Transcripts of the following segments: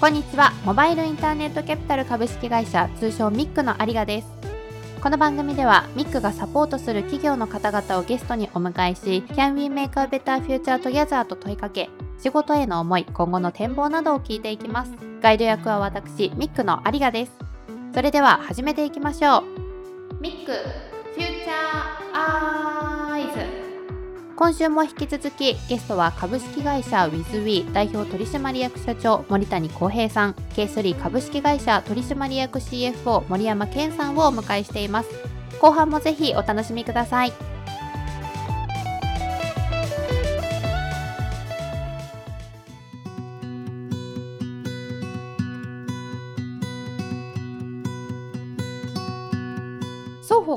こんにちは。モバイルインターネットキャピタル株式会社通称ミックの有賀です。この番組ではミックがサポートする企業の方々をゲストにお迎えし Can we make a better future together と問いかけ仕事への思い今後の展望などを聞いていきます。ガイド役は私ミックの有賀です。それでは始めていきましょう。ミックフューチャーアイズ今週も引き続きゲストは株式会社 WithWe 代表取締役社長森谷康平さん。K3 株式会社取締役 CFO 森山健さんをお迎えしています。後半もぜひお楽しみください。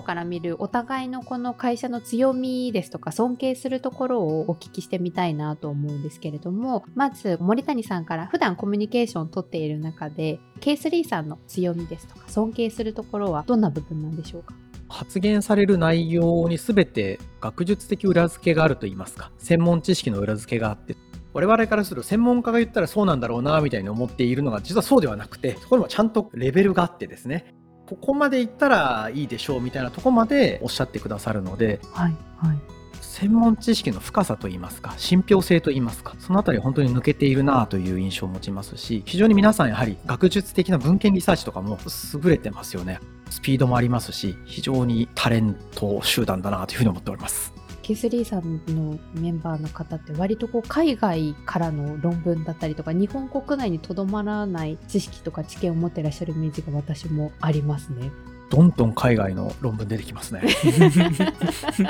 から見るお互いのこの会社の強みですとか尊敬するところをお聞きしてみたいなと思うんですけれどもまず森谷さんから普段コミュニケーションをとっている中で K3 さんの強みですとか尊敬するところはどんな部分なんでしょうか？発言される内容に全て学術的裏付けがあるといいますか専門知識の裏付けがあって我々からすると専門家が言ったらそうなんだろうなみたいに思っているのが実はそうではなくてそこにもちゃんとレベルがあってですね。ここまでいったらいいでしょうみたいなとこまでおっしゃってくださるので、はいはい、専門知識の深さといいますか信憑性といいますかそのあたり本当に抜けているなという印象を持ちますし非常に皆さんやはり学術的な文献リサーチとかも優れてますよね。スピードもありますし非常にタレント集団だなというふうに思っておりますケスリーさんのメンバーの方って割とこう海外からの論文だったりとか日本国内にとどまらない知識とか知見を持ってらっしゃるイメージが私もありますね。どんどん海外の論文出てきますね。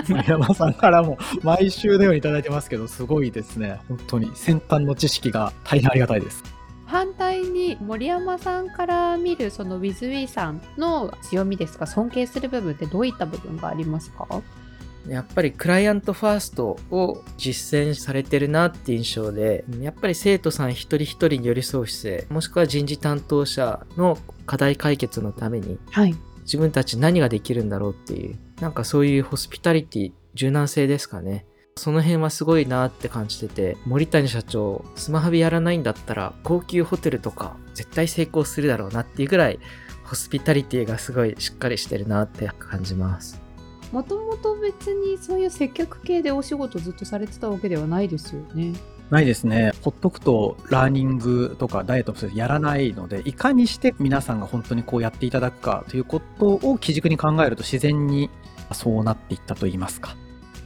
森山さんからも毎週のように頂いてますけど、すごいですね。本当に先端の知識が大変ありがたいです。反対に森山さんから見るその WithWe さんの強みですか？尊敬する部分ってどういった部分がありますか？やっぱりクライアントファーストを実践されてるなって印象で、やっぱり生徒さん一人一人に寄り添う姿勢、もしくは人事担当者の課題解決のために、はい、自分たち何ができるんだろうっていう、なんかそういうホスピタリティ、柔軟性ですかね。その辺はすごいなって感じてて、森谷社長、スマハビやらないんだったら、高級ホテルとか絶対成功するだろうなっていうぐらい、ホスピタリティがすごいしっかりしてるなって感じます。もともと別にそういう接客系でお仕事ずっとされてたわけではないですよね。ないですね。ほっとくとラーニングとかダイエットもやらないので、いかにして皆さんが本当にこうやっていただくかということを基軸に考えると自然にそうなっていったといいますか。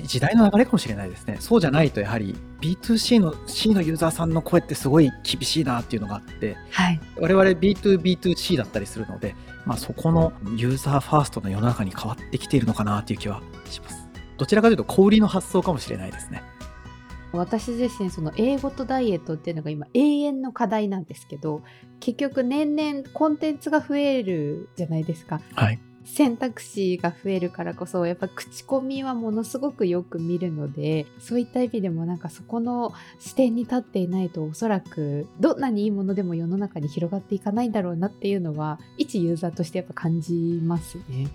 時代の流れかもしれないですね。そうじゃないとやはり B2C の C のユーザーさんの声ってすごい厳しいなっていうのがあって、はい、我々 B2B2C だったりするので、まあ、そこのユーザーファーストの世の中に変わってきているのかなという気はします。どちらかというと小売りの発想かもしれないですね。私自身その英語とダイエットっていうのが今永遠の課題なんですけど結局年々コンテンツが増えるじゃないですか、はい、選択肢が増えるからこそやっぱ口コミはものすごくよく見るのでそういった意味でもなんかそこの視点に立っていないとおそらくどんなにいいものでも世の中に広がっていかないんだろうなっていうのは一ユーザーとしてやっぱ感じますね。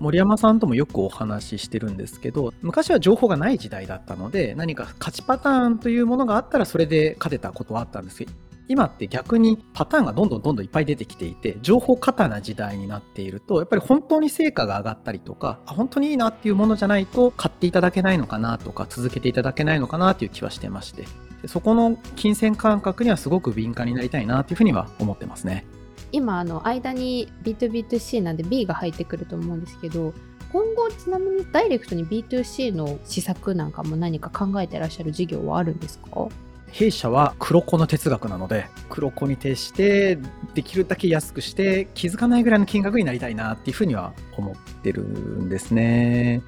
森山さんともよくお話ししてるんですけど昔は情報がない時代だったので何か勝ちパターンというものがあったらそれで勝てたことはあったんですけど今って逆にパターンがどんどんどんどんいっぱい出てきていて、情報過多な時代になっていると、やっぱり本当に成果が上がったりとか、本当にいいなっていうものじゃないと買っていただけないのかなとか、続けていただけないのかなという気はしてまして、そこの金銭感覚にはすごく敏感になりたいなというふうには思ってますね。今、あの、間に B2B2C なんで B が入ってくると思うんですけど、今後ちなみにダイレクトに B2C の施策なんかも何か考えてらっしゃる事業はあるんですか？弊社は黒子の哲学なので黒子に徹してできるだけ安くして気づかないぐらいの金額になりたいなっていうふうには思ってるんですね。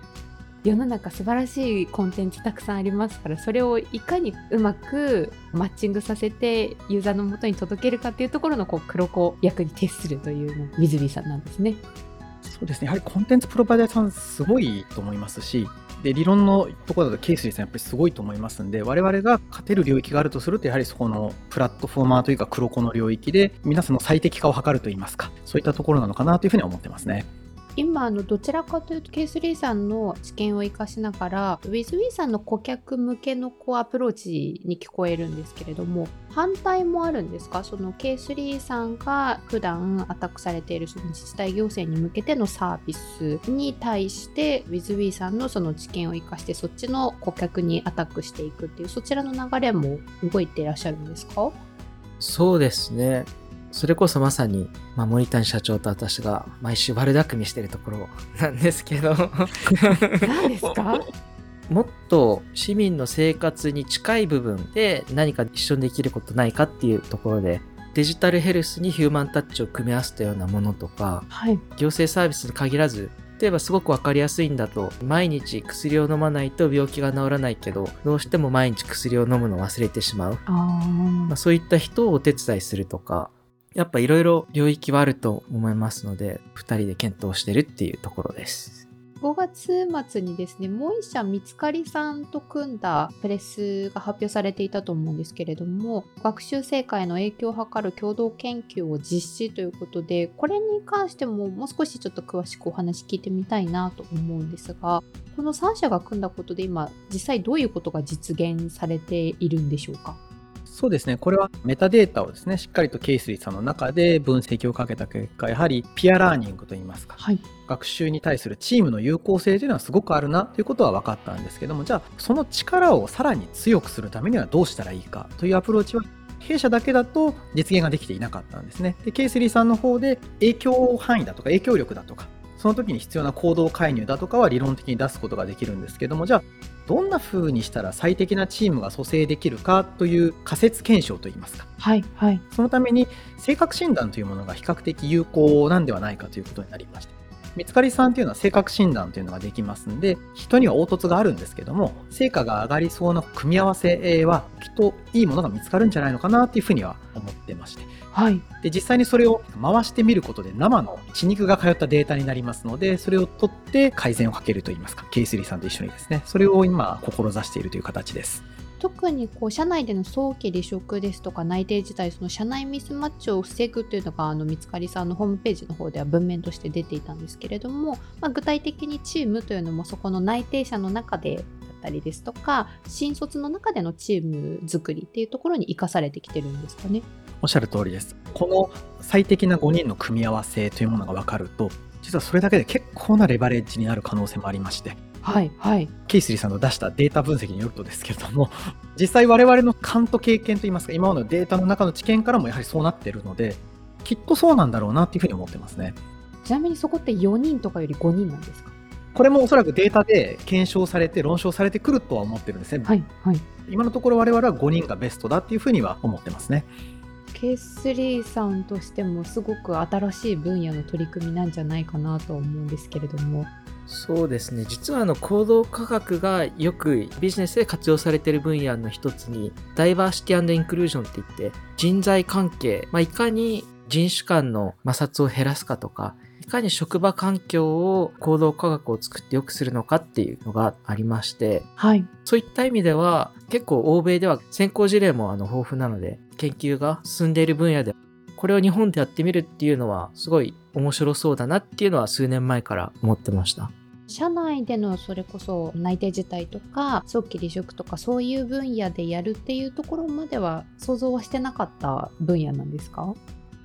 世の中素晴らしいコンテンツたくさんありますからそれをいかにうまくマッチングさせてユーザーのもとに届けるかっていうところのこう黒子役に徹するというの水木さんなんですね。そうですねやはりコンテンツプロバイダーさんすごいと思いますしで理論のところだとケースリーさんやっぱりすごいと思いますんで我々が勝てる領域があるとするとやはりそこのプラットフォーマーというか黒子の領域で皆さんの最適化を図るといいますかそういったところなのかなというふうに思ってますね。今あのどちらかというと K3 さんの知見を生かしながら WithWe さんの顧客向けのこうアプローチに聞こえるんですけれども反対もあるんですか？その K3 さんが普段アタックされているその自治体行政に向けてのサービスに対して WithWe さんのその知見を生かしてそっちの顧客にアタックしていくっていうそちらの流れも動いていらっしゃるんですか？そうですね。それこそまさに、まあ、森谷社長と私が毎週悪巧みしてるところ なんですけど。何ですか？もっと市民の生活に近い部分で何か一緒にできることないかっていうところでデジタルヘルスにヒューマンタッチを組み合わせたようなものとかはい。行政サービスに限らず例えばすごく分かりやすいんだと毎日薬を飲まないと病気が治らないけどどうしても毎日薬を飲むのを忘れてしまう、あまあ、そういった人をお手伝いするとかやっぱいろいろ領域はあると思いますので2人で検討してるっていうところです。5月末にですね、もう一社見つかりさんと組んだプレスが発表されていたと思うんですけれども、学習成果への影響を図る共同研究を実施ということで、これに関してももう少しちょっと詳しくお話聞いてみたいなと思うんですが、この3社が組んだことで今、実際どういうことが実現されているんでしょうか？そうですね、これはメタデータをですね、しっかりとケイスリーさんの中で分析をかけた結果、やはりピアラーニングといいますか、はい。学習に対するチームの有効性というのはすごくあるなということは分かったんですけども、じゃあ、その力をさらに強くするためにはどうしたらいいかというアプローチは、弊社だけだと実現ができていなかったんですね。で、ケイスリーさんの方で影響範囲だとか影響力だとか、その時に必要な行動介入だとかは理論的に出すことができるんですけども、じゃあ、どんな風にしたら最適なチームが蘇生できるかという仮説検証といいますか。はい。はい。そのために性格診断というものが比較的有効なんではないかということになりました。見つかりさんというのは性格診断というのができますんで、人には凹凸があるんですけども、成果が上がりそうな組み合わせは、きっといいものが見つかるんじゃないのかなというふうには思ってまして。はい。で、実際にそれを回してみることで生の血肉が通ったデータになりますので、それを取って改善をかけるといいますか、ケイスリーさんと一緒にですね、それを今、志しているという形です。特にこう社内での早期離職ですとか内定自体その社内ミスマッチを防ぐというのがあの見つかりさんのホームページの方では文面として出ていたんですけれども、まあ、具体的にチームというのもそこの内定者の中でだったりですとか新卒の中でのチーム作りっていうところに生かされてきてるんですかね。おっしゃる通りです。この最適な5人の組み合わせというものが分かると、実はそれだけで結構なレバレッジになる可能性もありまして、はいはいケイスリーさんの出したデータ分析によるとですけれども、実際我々の勘と経験といいますか、今までのデータの中の知見からもやはりそうなっているので、きっとそうなんだろうなっていうふうに思ってますね。ちなみにそこって4人とかより5人なんですか？これもおそらくデータで検証されて論証されてくるとは思ってるんですね。はいはい今のところ我々は5人がベストだっていうふうには思ってますね。K3 さんとしてもすごく新しい分野の取り組みなんじゃないかなと思うんですけれども。そうですね。実はあの行動科学がよくビジネスで活用されている分野の一つにダイバーシティインクルージョンっていって人材関係、まあ、いかに人種間の摩擦を減らすかとかかに職場環境を行動科学を作って良くするのかっていうのがありましてはいそういった意味では結構欧米では先行事例もあの豊富なので研究が進んでいる分野でこれを日本でやってみるっていうのはすごい面白そうだなっていうのは数年前から思ってました。社内でのそれこそ内定自体とか早期離職とかそういう分野でやるっていうところまでは想像はしてなかった分野なんですか？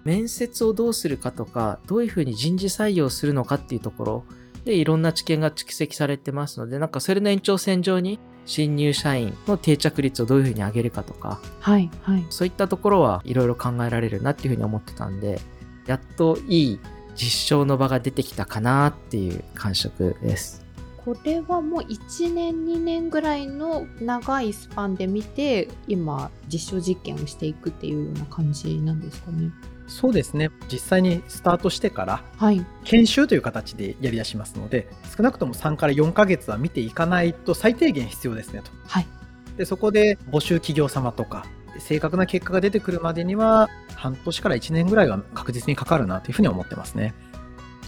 面接をどうするかとかどういうふうに人事採用するのかっていうところでいろんな知見が蓄積されてますのでなんかそれの延長線上に新入社員の定着率をどういうふうに上げるかとかはいはいそういったところはいろいろ考えられるなっていうふうに思ってたんでやっといい実証の場が出てきたかなっていう感触です。これはもう1年2年ぐらいの長いスパンで見て今実証実験をしていくっていうような感じなんですかねそうですね。実際にスタートしてからはい研修という形でやり出しますので、少なくとも3から4ヶ月は見ていかないと最低限必要ですねと。はいで、そこで募集企業様とか、正確な結果が出てくるまでには、半年から1年ぐらいは確実にかかるなというふうに思ってますね。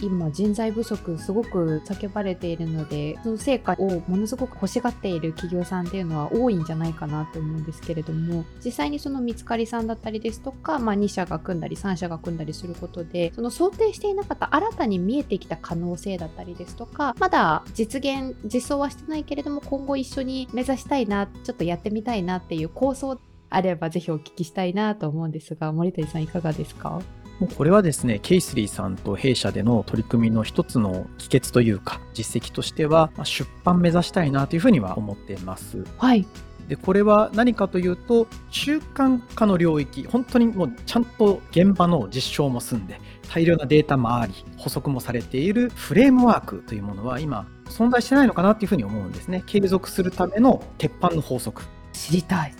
今人材不足すごく叫ばれているのでその成果をものすごく欲しがっている企業さんっていうのは多いんじゃないかなと思うんですけれども実際にその見つかりさんだったりですとか、まあ、2社が組んだり3社が組んだりすることでその想定していなかった新たに見えてきた可能性だったりですとかまだ実現実装はしてないけれども今後一緒に目指したいなちょっとやってみたいなっていう構想あればぜひお聞きしたいなと思うんですが森谷さんいかがですか？もうこれはですね、ケイスリーさんと弊社での取り組みの一つの帰結というか、実績としては、まあ出版目指したいなというふうには思っています。はいで、これは何かというと、習慣化の領域、本当にもうちゃんと現場の実証も済んで、大量なデータもあり、補足もされているフレームワークというものは今、存在してないのかなっていうふうに思うんですね。継続するための鉄板の法則。知りたい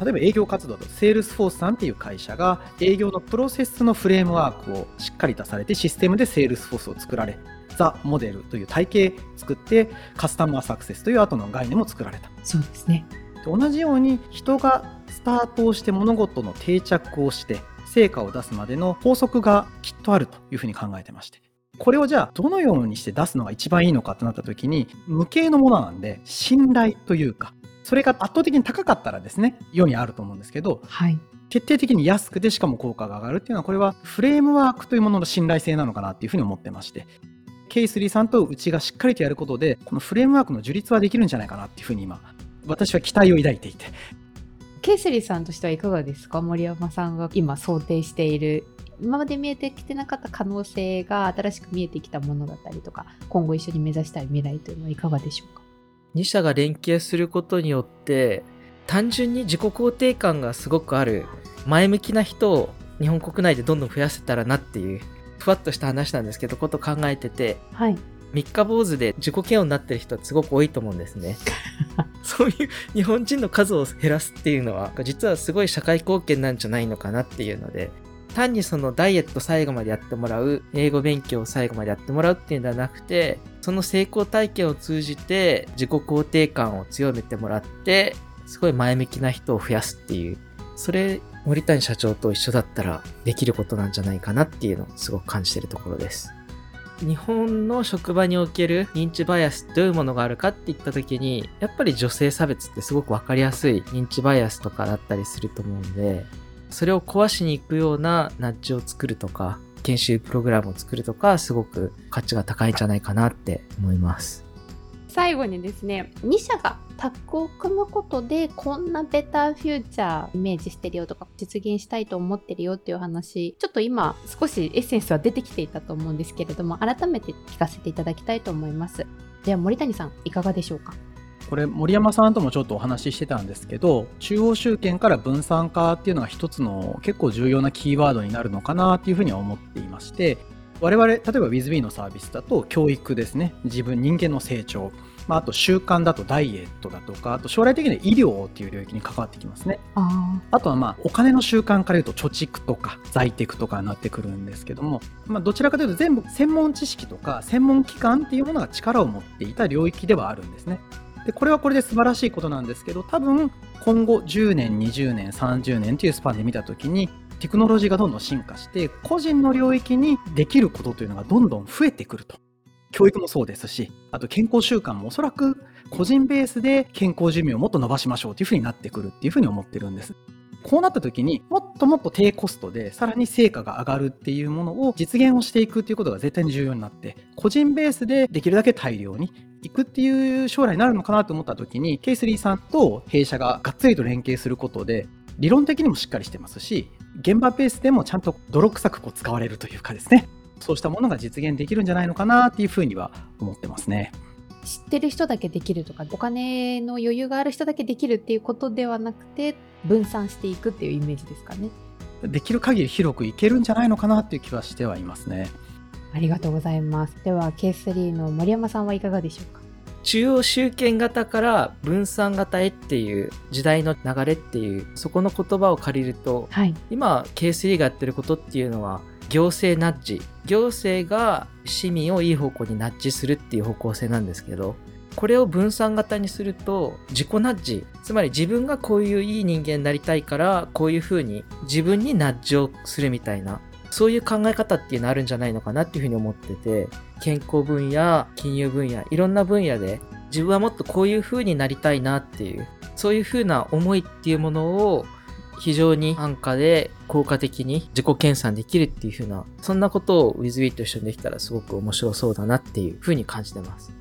例えば営業活動だと、セールスフォースさんっていう会社が営業のプロセスのフレームワークをしっかり出されて、システムでセールスフォースを作られ、ザ・モデルという体系作って、カスタマーサクセスという後の概念も作られた。そうですねで同じように人がスタートをして物事の定着をして成果を出すまでの法則がきっとあるというふうに考えてましてこれをじゃあどのようにして出すのが一番いいのかとなった時に無形のものなんで信頼というかそれが圧倒的に高かったらですね世にあると思うんですけどはい。決定的に安くてしかも効果が上がるっていうのはこれはフレームワークというものの信頼性なのかなっていうふうに思ってましてケイスリーさんとうちがしっかりとやることでこのフレームワークの樹立はできるんじゃないかなっていうふうに今私は期待を抱いていて。ケイスリーさんとしてはいかがですか？森山さんが今想定している今まで見えてきてなかった可能性が新しく見えてきたものだったりとか今後一緒に目指したい未来というのはいかがでしょうか？2社が連携することによって単純に自己肯定感がすごくある前向きな人を日本国内でどんどん増やせたらなっていうふわっとした話なんですけどこと考えててはい。三日坊主で自己嫌悪になってる人はすごく多いと思うんですね。そういう日本人の数を減らすっていうのは実はすごい社会貢献なんじゃないのかなっていうので単にそのダイエット最後までやってもらう英語勉強を最後までやってもらうっていうんではなくてその成功体験を通じて自己肯定感を強めてもらってすごい前向きな人を増やすっていうそれ森谷社長と一緒だったらできることなんじゃないかなっていうのをすごく感じてるところです。日本の職場における認知バイアスどういうものがあるかって言った時にやっぱり女性差別ってすごく分かりやすい認知バイアスとかだったりすると思うんでそれを壊しに行くようなナッジを作るとか研修プログラムを作るとかすごく価値が高いんじゃないかなって思います。最後にですね2社がタッグを組むことでこんなベターフューチャーイメージしてるよとか実現したいと思ってるよっていう話ちょっと今少しエッセンスは出てきていたと思うんですけれども改めて聞かせていただきたいと思います。では森谷さんいかがでしょうか？これ森山さんともちょっとお話ししてたんですけど中央集権から分散化っていうのが一つの結構重要なキーワードになるのかなっていうふうには思っていまして我々例えば WithB のサービスだと教育ですね。自分人間の成長まあ、あと習慣だとダイエットだとかあと将来的には医療っていう領域に関わってきますね。ああとはまあお金の習慣から言うと貯蓄とか在宅とかになってくるんですけども、まあ、どちらかというと全部専門知識とか専門機関っていうものが力を持っていた領域ではあるんですね。でこれはこれで素晴らしいことなんですけど多分今後10年20年30年というスパンで見た時にテクノロジーがどんどん進化して個人の領域にできることというのがどんどん増えてくると。教育もそうですし、あと健康習慣もおそらく個人ベースで健康寿命をもっと伸ばしましょうというふうになってくるっていうふうに思ってるんです。こうなった時にもっともっと低コストでさらに成果が上がるっていうものを実現をしていくっていうことが絶対に重要になって個人ベースでできるだけ大量にいくっていう将来になるのかなと思った時に K3 さんと弊社ががっつりと連携することで理論的にもしっかりしてますし現場ベースでもちゃんと泥臭くこう使われるというかですねそうしたものが実現できるんじゃないのかなっていうふうには思ってますね。知ってる人だけできるとかお金の余裕がある人だけできるっていうことではなくて分散していくっていうイメージですかね。できる限り広くいけるんじゃないのかなっていう気はしてはいますね。ありがとうございます。では K3 の森山さんはいかがでしょうか？中央集権型から分散型へっていう時代の流れっていうそこの言葉を借りるとはい。今 K3 がやってることっていうのは行政ナッジ。行政が市民をいい方向にナッジするっていう方向性なんですけどこれを分散型にすると自己ナッジ。つまり自分がこういういい人間になりたいからこういうふうに自分にナッジをするみたいなそういう考え方っていうのあるんじゃないのかなっていうふうに思ってて、健康分野、金融分野、いろんな分野で自分はもっとこういう風になりたいなっていう、そういう風な思いっていうものを非常に安価で効果的に自己研鑽できるっていう風な、そんなことを WithWe と一緒にできたらすごく面白そうだなっていう風に感じてます。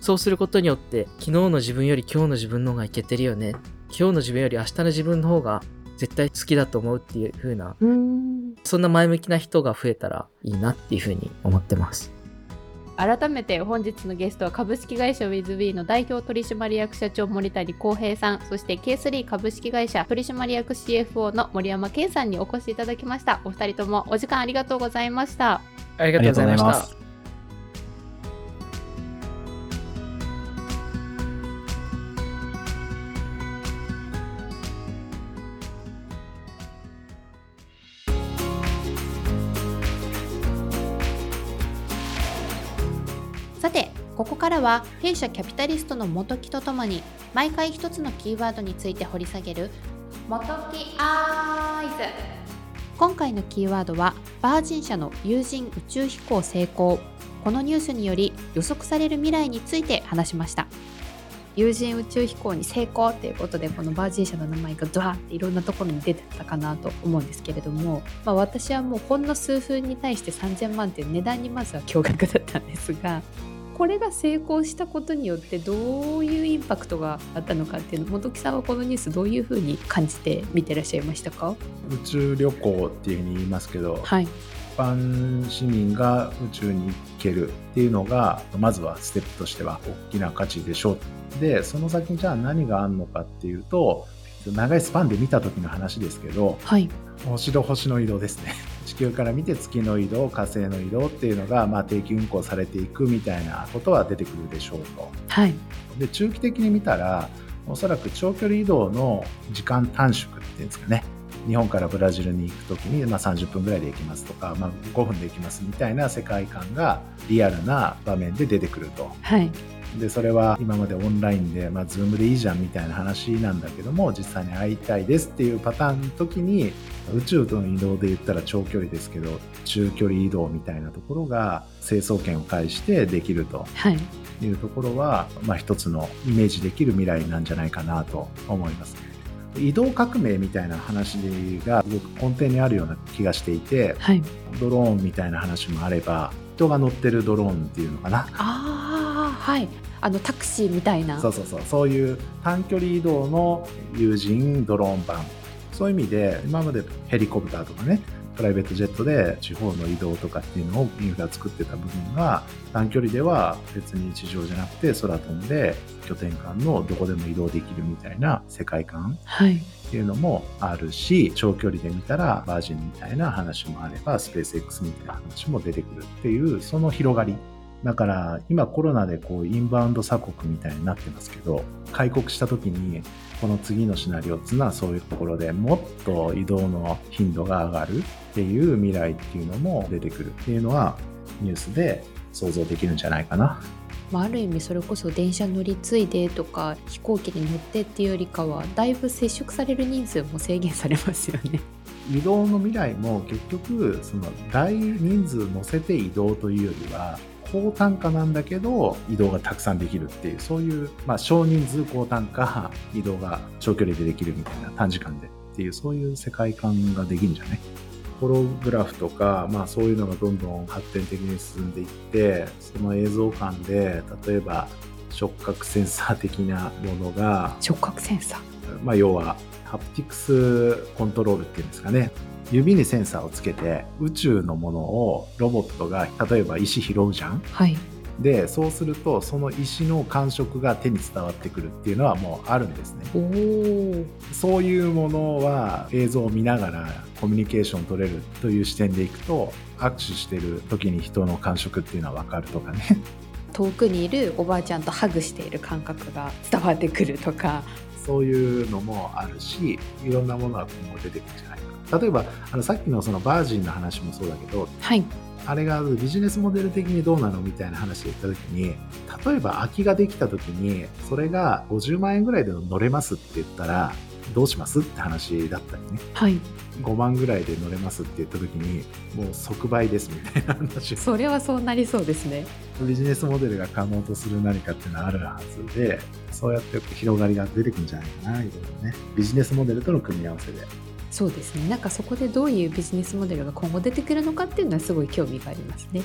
そうすることによって、昨日の自分より今日の自分の方がいけてるよね。今日の自分より明日の自分の方が絶対好きだと思うっていう風な、うんそんな前向きな人が増えたらいいなっていう風に思ってます。改めて本日のゲストは株式会社 WithB の代表取締役社長森谷康平さんそして K3 株式会社取締役 CFO の森山健さんにお越しいただきましたお二人ともお時間ありがとうございましたありがとうございましここからは弊社キャピタリストの元木とともに毎回一つのキーワードについて掘り下げる元木アイズ。今回のキーワードはバージン社の有人宇宙飛行成功。このニュースにより予測される未来について話しました。有人宇宙飛行に成功ということでこのバージン社の名前がドワーっていろんなところに出てたかなと思うんですけれども、まあ、私はもうほんの数分に対して3000万っていう値段にまずは驚愕だったんですがこれが成功したことによってどういうインパクトがあったのかっていうの本木さんはこのニュースどういうふうに感じて見てらっしゃいましたか？宇宙旅行っていうふうに言いますけど、はい。一般市民が宇宙に行けるっていうのがまずはステップとしては大きな価値でしょう。でその先にじゃあ何があるのかっていうと長いスパンで見た時の話ですけどはい。星と星の移動ですね地球から見て月の移動火星の移動っていうのが、まあ、定期運行されていくみたいなことは出てくるでしょうと。はい。で中期的に見たらおそらく長距離移動の時間短縮っていうんですかね。日本からブラジルに行く時に、まあ、30分ぐらいで行きますとか、まあ、5分で行きますみたいな世界観がリアルな場面で出てくると。はいでそれは今までオンラインで、まあ、Zoom でいいじゃんみたいな話なんだけども実際に会いたいですっていうパターンの時に宇宙との移動で言ったら長距離ですけど中距離移動みたいなところが成層圏を介してできるとはい。いうところは、まあ、一つのイメージできる未来なんじゃないかなと思います。移動革命みたいな話が僕根底にあるような気がしていてはい。ドローンみたいな話もあれば人が乗ってるドローンっていうのかな。ああはいあのタクシーみたいな。そうそうそう。そういう短距離移動の有人ドローン版。そういう意味で今までヘリコプターとかねプライベートジェットで地方の移動とかっていうのをインフラ作ってた部分が短距離では別に地上じゃなくて空飛んで拠点間のどこでも移動できるみたいな世界観はい。っていうのもあるし長距離で見たらバージンみたいな話もあればスペース X みたいな話も出てくるっていうその広がりだから今コロナでこうインバウンド鎖国みたいになってますけど開国した時にこの次のシナリオっていうのはそういうところでもっと移動の頻度が上がるっていう未来っていうのも出てくるっていうのはニュースで想像できるんじゃないかな。まあ、ある意味それこそ電車乗り継いでとか飛行機に乗ってっていうよりかはだいぶ接触される人数も制限されますよね。移動の未来も結局その大人数乗せて移動というよりは高単価なんだけど移動がたくさんできるっていうそういう、まあ、少人数高単価移動が長距離でできるみたいな短時間でっていうそういう世界観ができるんじゃない？ホログラフとか、まあ、そういうのがどんどん発展的に進んでいってその映像感で例えば触覚センサー的なものが触覚センサー。まあ、要はハプティクスコントロールっていうんですかね指にセンサーをつけて宇宙のものをロボットが例えば石拾うじゃん？はい。でそうするとその石の感触が手に伝わってくるっていうのはもうあるんですね。そういうものは映像を見ながらコミュニケーション取れるという視点でいくと握手してる時に人の感触っていうのは分かるとかね。遠くにいるおばあちゃんとハグしている感覚が伝わってくるとか。そういうのもあるしいろんなものが今後出てくるんじゃない？かな例えばあのさっきのそのバージンの話もそうだけどはい。あれがビジネスモデル的にどうなのみたいな話で言った時に例えば空きができた時にそれが50万円ぐらいで乗れますって言ったらどうしますって話だったりね。はい。5万ぐらいで乗れますって言った時にもう即売ですみたいな話。をそれはそうなりそうですね。ビジネスモデルが可能とする何かっていうのはあるはずでそうやって広がりが出てくるんじゃないかないろいろね。ビジネスモデルとの組み合わせでそうですねなんかそこでどういうビジネスモデルが今後出てくるのかっていうのはすごい興味がありますね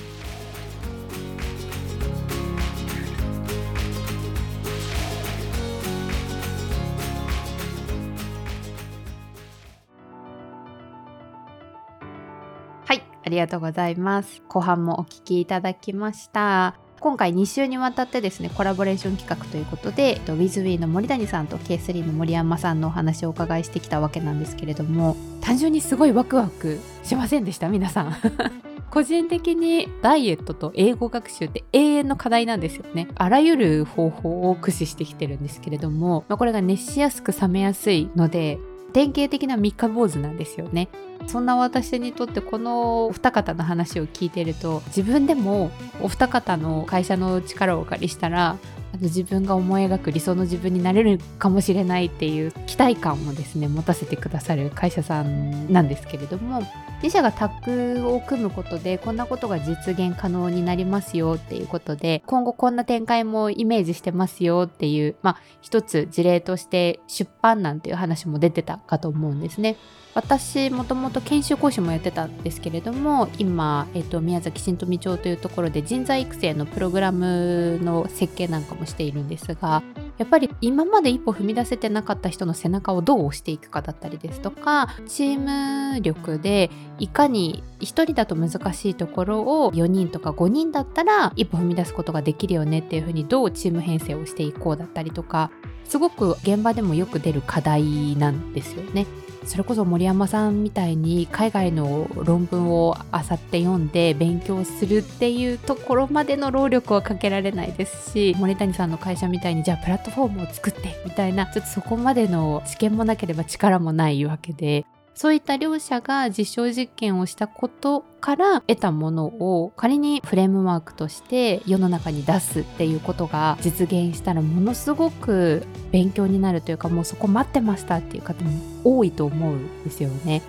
はい、ありがとうございます。後半もお聞きいただきました。今回2週にわたってですね、コラボレーション企画ということで、WithWe の森谷さんと K3 の森山さんのお話をお伺いしてきたわけなんですけれども、単純にすごいワクワクしませんでした、皆さん。個人的にダイエットと英語学習って永遠の課題なんですよね。あらゆる方法を駆使してきてるんですけれども、まあこれが熱しやすく冷めやすいので、典型的な三日坊主なんですよね。そんな私にとってこのお二方の話を聞いてると自分でもお二方の会社の力をお借りしたらあの自分が思い描く理想の自分になれるかもしれないっていう期待感をですね持たせてくださる会社さんなんですけれども自社がタッグを組むことでこんなことが実現可能になりますよっていうことで今後こんな展開もイメージしてますよっていうまあ一つ事例として出版なんていう話も出てたかと思うんですね。私もともと研修講師もやってたんですけれども今、えっと、宮崎新富町というところで人材育成のプログラムの設計なんかもしているんですがやっぱり今まで一歩踏み出せてなかった人の背中をどう押していくかだったりですとかチーム力でいかに1人だと難しいところを4人とか5人だったら一歩踏み出すことができるよねっていうふうにどうチーム編成をしていこうだったりとかすごく現場でもよく出る課題なんですよね。それこそ森山さんみたいに海外の論文を漁って読んで勉強するっていうところまでの労力はかけられないですし森谷さんの会社みたいにじゃあプラットフォームを作ってみたいなちょっとそこまでの知見もなければ力もないわけでそういった両者が実証実験をしたことから得たものを仮にフレームワークとして世の中に出すっていうことが実現したらものすごく勉強になるというかもうそこ待ってましたっていう方も多いと思うんですよね。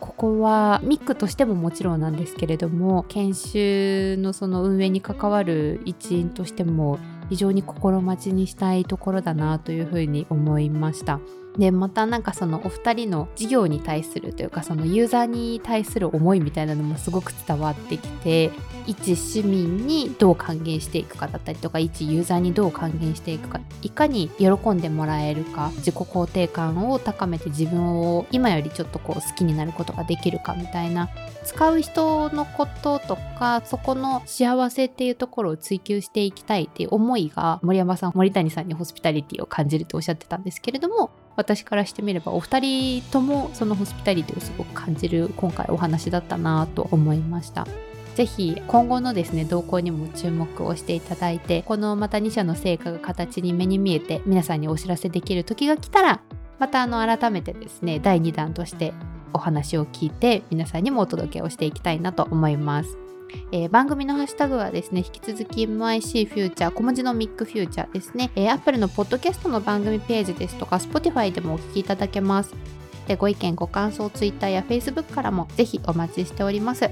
ここはミックとしてももちろんなんですけれども研修のその運営に関わる一員としても非常に心待ちにしたいところだなというふうに思いました。でまたなんかそのお二人の事業に対するというかそのユーザーに対する思いみたいなのもすごく伝わってきて一市民にどう還元していくかだったりとか一ユーザーにどう還元していくかいかに喜んでもらえるか自己肯定感を高めて自分を今よりちょっとこう好きになることができるかみたいな使う人のこととかそこの幸せっていうところを追求していきたいっていう思いが森山さん森谷さんにホスピタリティを感じるとおっしゃってたんですけれども私からしてみればお二人ともそのホスピタリティをすごく感じる今回お話だったなと思いました。ぜひ今後のですね動向にも注目をしていただいてこのまた2社の成果が形に目に見えて皆さんにお知らせできる時が来たらまたあの改めてですね第2弾としてお話を聞いて皆さんにもお届けをしていきたいなと思います。えー番組のハッシュタグはですね、引き続き MIC フューチャー、小文字のミックフューチャーですね、えー、Apple のポッドキャストの番組ページですとか、Spotify でもお聞きいただけます。でご意見、ご感想、Twitter や Facebook からもぜひお待ちしております。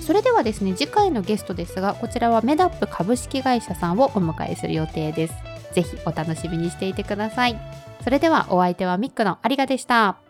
それではですね、次回のゲストですが、こちらはメダップ株式会社さんをお迎えする予定です。ぜひお楽しみにしていてください。それではお相手はミックの有賀でした。